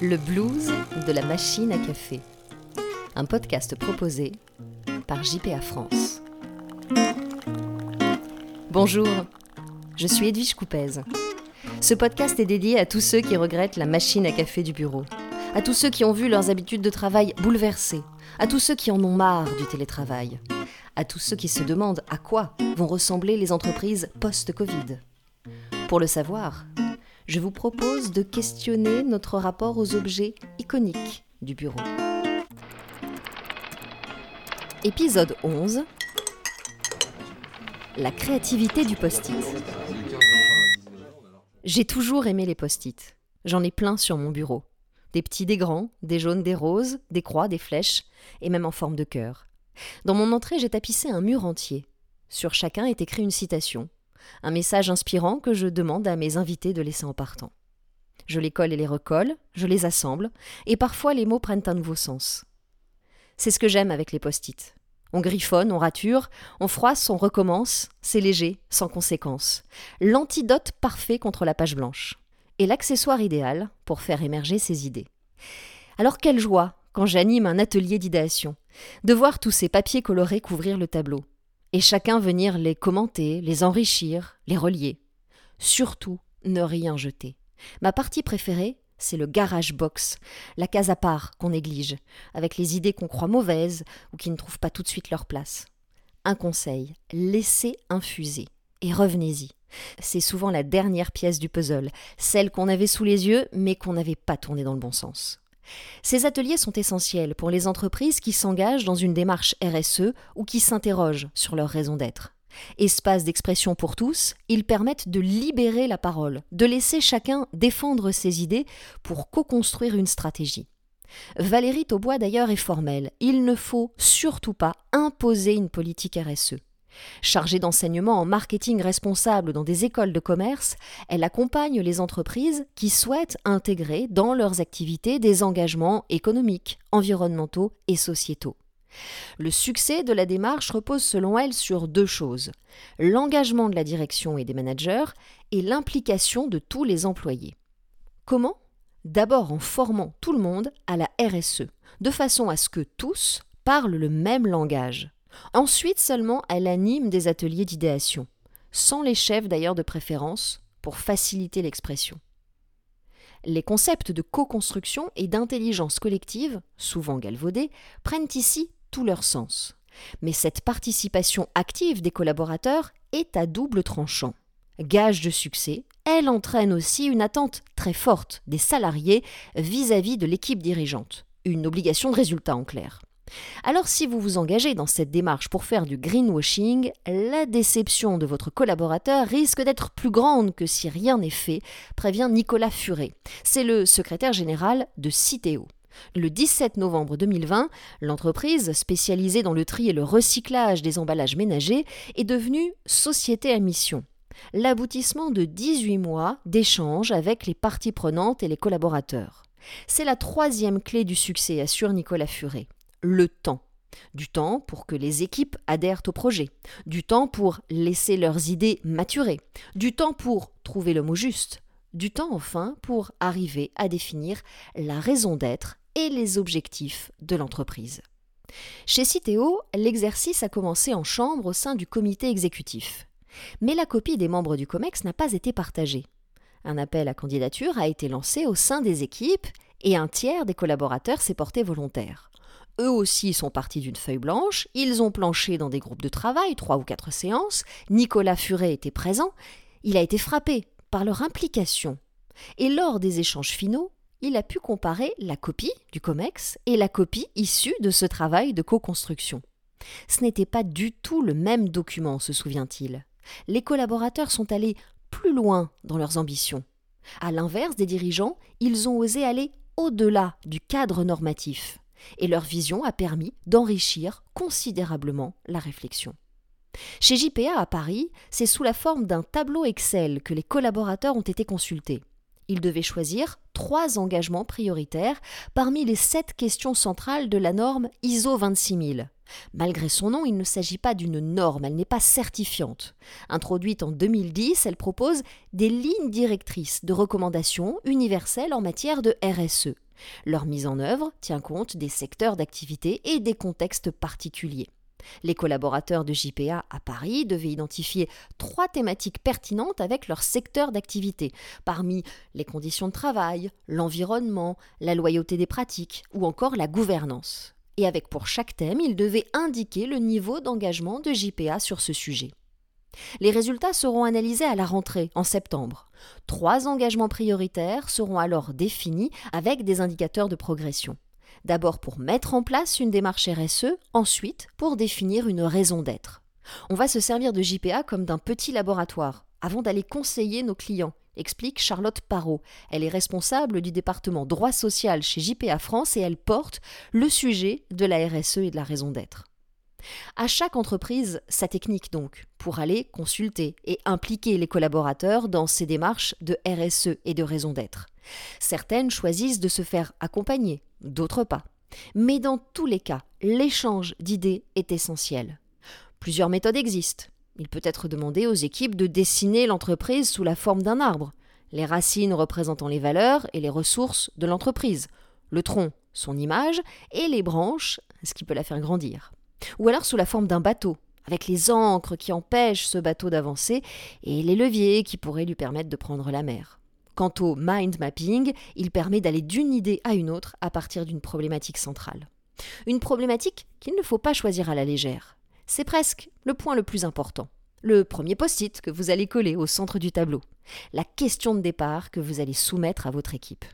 Le blues de la machine à café. Un podcast proposé par JPA France. Bonjour, je suis Edwige Coupez. Ce podcast est dédié à tous ceux qui regrettent la machine à café du bureau, à tous ceux qui ont vu leurs habitudes de travail bouleversées, à tous ceux qui en ont marre du télétravail, à tous ceux qui se demandent à quoi vont ressembler les entreprises post-Covid. Pour le savoir, je vous propose de questionner notre rapport aux objets iconiques du bureau. Épisode 11 La créativité du post-it. J'ai toujours aimé les post-it. J'en ai plein sur mon bureau. Des petits, des grands, des jaunes, des roses, des croix, des flèches, et même en forme de cœur. Dans mon entrée, j'ai tapissé un mur entier. Sur chacun est écrit une citation un message inspirant que je demande à mes invités de laisser en partant. Je les colle et les recolle, je les assemble, et parfois les mots prennent un nouveau sens. C'est ce que j'aime avec les post-it. On griffonne, on rature, on froisse, on recommence, c'est léger, sans conséquence. L'antidote parfait contre la page blanche. Et l'accessoire idéal pour faire émerger ses idées. Alors quelle joie, quand j'anime un atelier d'idéation, de voir tous ces papiers colorés couvrir le tableau et chacun venir les commenter, les enrichir, les relier. Surtout, ne rien jeter. Ma partie préférée, c'est le garage box, la case à part qu'on néglige, avec les idées qu'on croit mauvaises ou qui ne trouvent pas tout de suite leur place. Un conseil, laissez infuser et revenez-y. C'est souvent la dernière pièce du puzzle, celle qu'on avait sous les yeux mais qu'on n'avait pas tournée dans le bon sens. Ces ateliers sont essentiels pour les entreprises qui s'engagent dans une démarche RSE ou qui s'interrogent sur leur raison d'être. Espace d'expression pour tous, ils permettent de libérer la parole, de laisser chacun défendre ses idées pour co-construire une stratégie. Valérie Taubois d'ailleurs est formelle, il ne faut surtout pas imposer une politique RSE. Chargée d'enseignement en marketing responsable dans des écoles de commerce, elle accompagne les entreprises qui souhaitent intégrer dans leurs activités des engagements économiques, environnementaux et sociétaux. Le succès de la démarche repose selon elle sur deux choses l'engagement de la direction et des managers et l'implication de tous les employés. Comment? D'abord en formant tout le monde à la RSE, de façon à ce que tous parlent le même langage. Ensuite seulement, elle anime des ateliers d'idéation, sans les chefs d'ailleurs de préférence, pour faciliter l'expression. Les concepts de co-construction et d'intelligence collective, souvent galvaudés, prennent ici tout leur sens. Mais cette participation active des collaborateurs est à double tranchant. Gage de succès, elle entraîne aussi une attente très forte des salariés vis à -vis de l'équipe dirigeante, une obligation de résultat en clair. Alors si vous vous engagez dans cette démarche pour faire du greenwashing, la déception de votre collaborateur risque d'être plus grande que si rien n'est fait, prévient Nicolas Furet. C'est le secrétaire général de Citeo. Le 17 novembre 2020, l'entreprise, spécialisée dans le tri et le recyclage des emballages ménagers, est devenue société à mission. L'aboutissement de 18 mois d'échanges avec les parties prenantes et les collaborateurs. C'est la troisième clé du succès, assure Nicolas Furet le temps. Du temps pour que les équipes adhèrent au projet, du temps pour laisser leurs idées maturer, du temps pour trouver le mot juste, du temps enfin pour arriver à définir la raison d'être et les objectifs de l'entreprise. Chez Citeo, l'exercice a commencé en chambre au sein du comité exécutif. Mais la copie des membres du COMEX n'a pas été partagée. Un appel à candidature a été lancé au sein des équipes et un tiers des collaborateurs s'est porté volontaire. Eux aussi sont partis d'une feuille blanche, ils ont planché dans des groupes de travail, trois ou quatre séances, Nicolas Furet était présent, il a été frappé par leur implication. Et lors des échanges finaux, il a pu comparer la copie du COMEX et la copie issue de ce travail de co-construction. Ce n'était pas du tout le même document, se souvient-il. Les collaborateurs sont allés plus loin dans leurs ambitions. À l'inverse des dirigeants, ils ont osé aller au-delà du cadre normatif et leur vision a permis d'enrichir considérablement la réflexion. Chez JPA à Paris, c'est sous la forme d'un tableau Excel que les collaborateurs ont été consultés. Ils devaient choisir trois engagements prioritaires parmi les sept questions centrales de la norme ISO 26000. Malgré son nom, il ne s'agit pas d'une norme, elle n'est pas certifiante. Introduite en 2010, elle propose des lignes directrices de recommandations universelles en matière de RSE Leur mise en œuvre tient compte des secteurs d'activité et des contextes particuliers. Les collaborateurs de JPA à Paris devaient identifier trois thématiques pertinentes avec leur secteur d'activité, parmi les conditions de travail, l'environnement, la loyauté des pratiques ou encore la gouvernance. Et avec pour chaque thème, ils devaient indiquer le niveau d'engagement de JPA sur ce sujet. Les résultats seront analysés à la rentrée, en septembre. Trois engagements prioritaires seront alors définis avec des indicateurs de progression. D'abord pour mettre en place une démarche RSE, ensuite pour définir une raison d'être. On va se servir de JPA comme d'un petit laboratoire avant d'aller conseiller nos clients, explique Charlotte Parot. Elle est responsable du département droit social chez JPA France et elle porte le sujet de la RSE et de la raison d'être. À chaque entreprise, sa technique donc, pour aller consulter et impliquer les collaborateurs dans ces démarches de RSE et de raison d'être. Certaines choisissent de se faire accompagner, d'autres pas. Mais dans tous les cas, l'échange d'idées est essentiel. Plusieurs méthodes existent. Il peut être demandé aux équipes de dessiner l'entreprise sous la forme d'un arbre, les racines représentant les valeurs et les ressources de l'entreprise, le tronc, son image, et les branches, ce qui peut la faire grandir. Ou alors sous la forme d'un bateau, avec les ancres qui empêchent ce bateau d'avancer et les leviers qui pourraient lui permettre de prendre la mer. Quant au mind mapping, il permet d'aller d'une idée à une autre à partir d'une problématique centrale. Une problématique qu'il ne faut pas choisir à la légère. C'est presque le point le plus important. Le premier post-it que vous allez coller au centre du tableau. La question de départ que vous allez soumettre à votre équipe.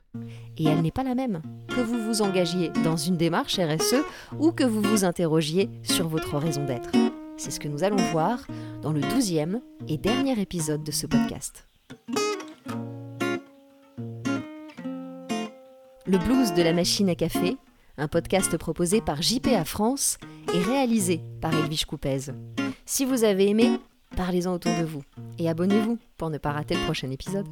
Et elle n'est pas la même que vous vous engagiez dans une démarche RSE ou que vous vous interrogiez sur votre raison d'être. C'est ce que nous allons voir dans le douzième et dernier épisode de ce podcast. Le blues de la machine à café, un podcast proposé par JPA France et réalisé par Elvish Coupez. Si vous avez aimé, parlez-en autour de vous et abonnez-vous pour ne pas rater le prochain épisode.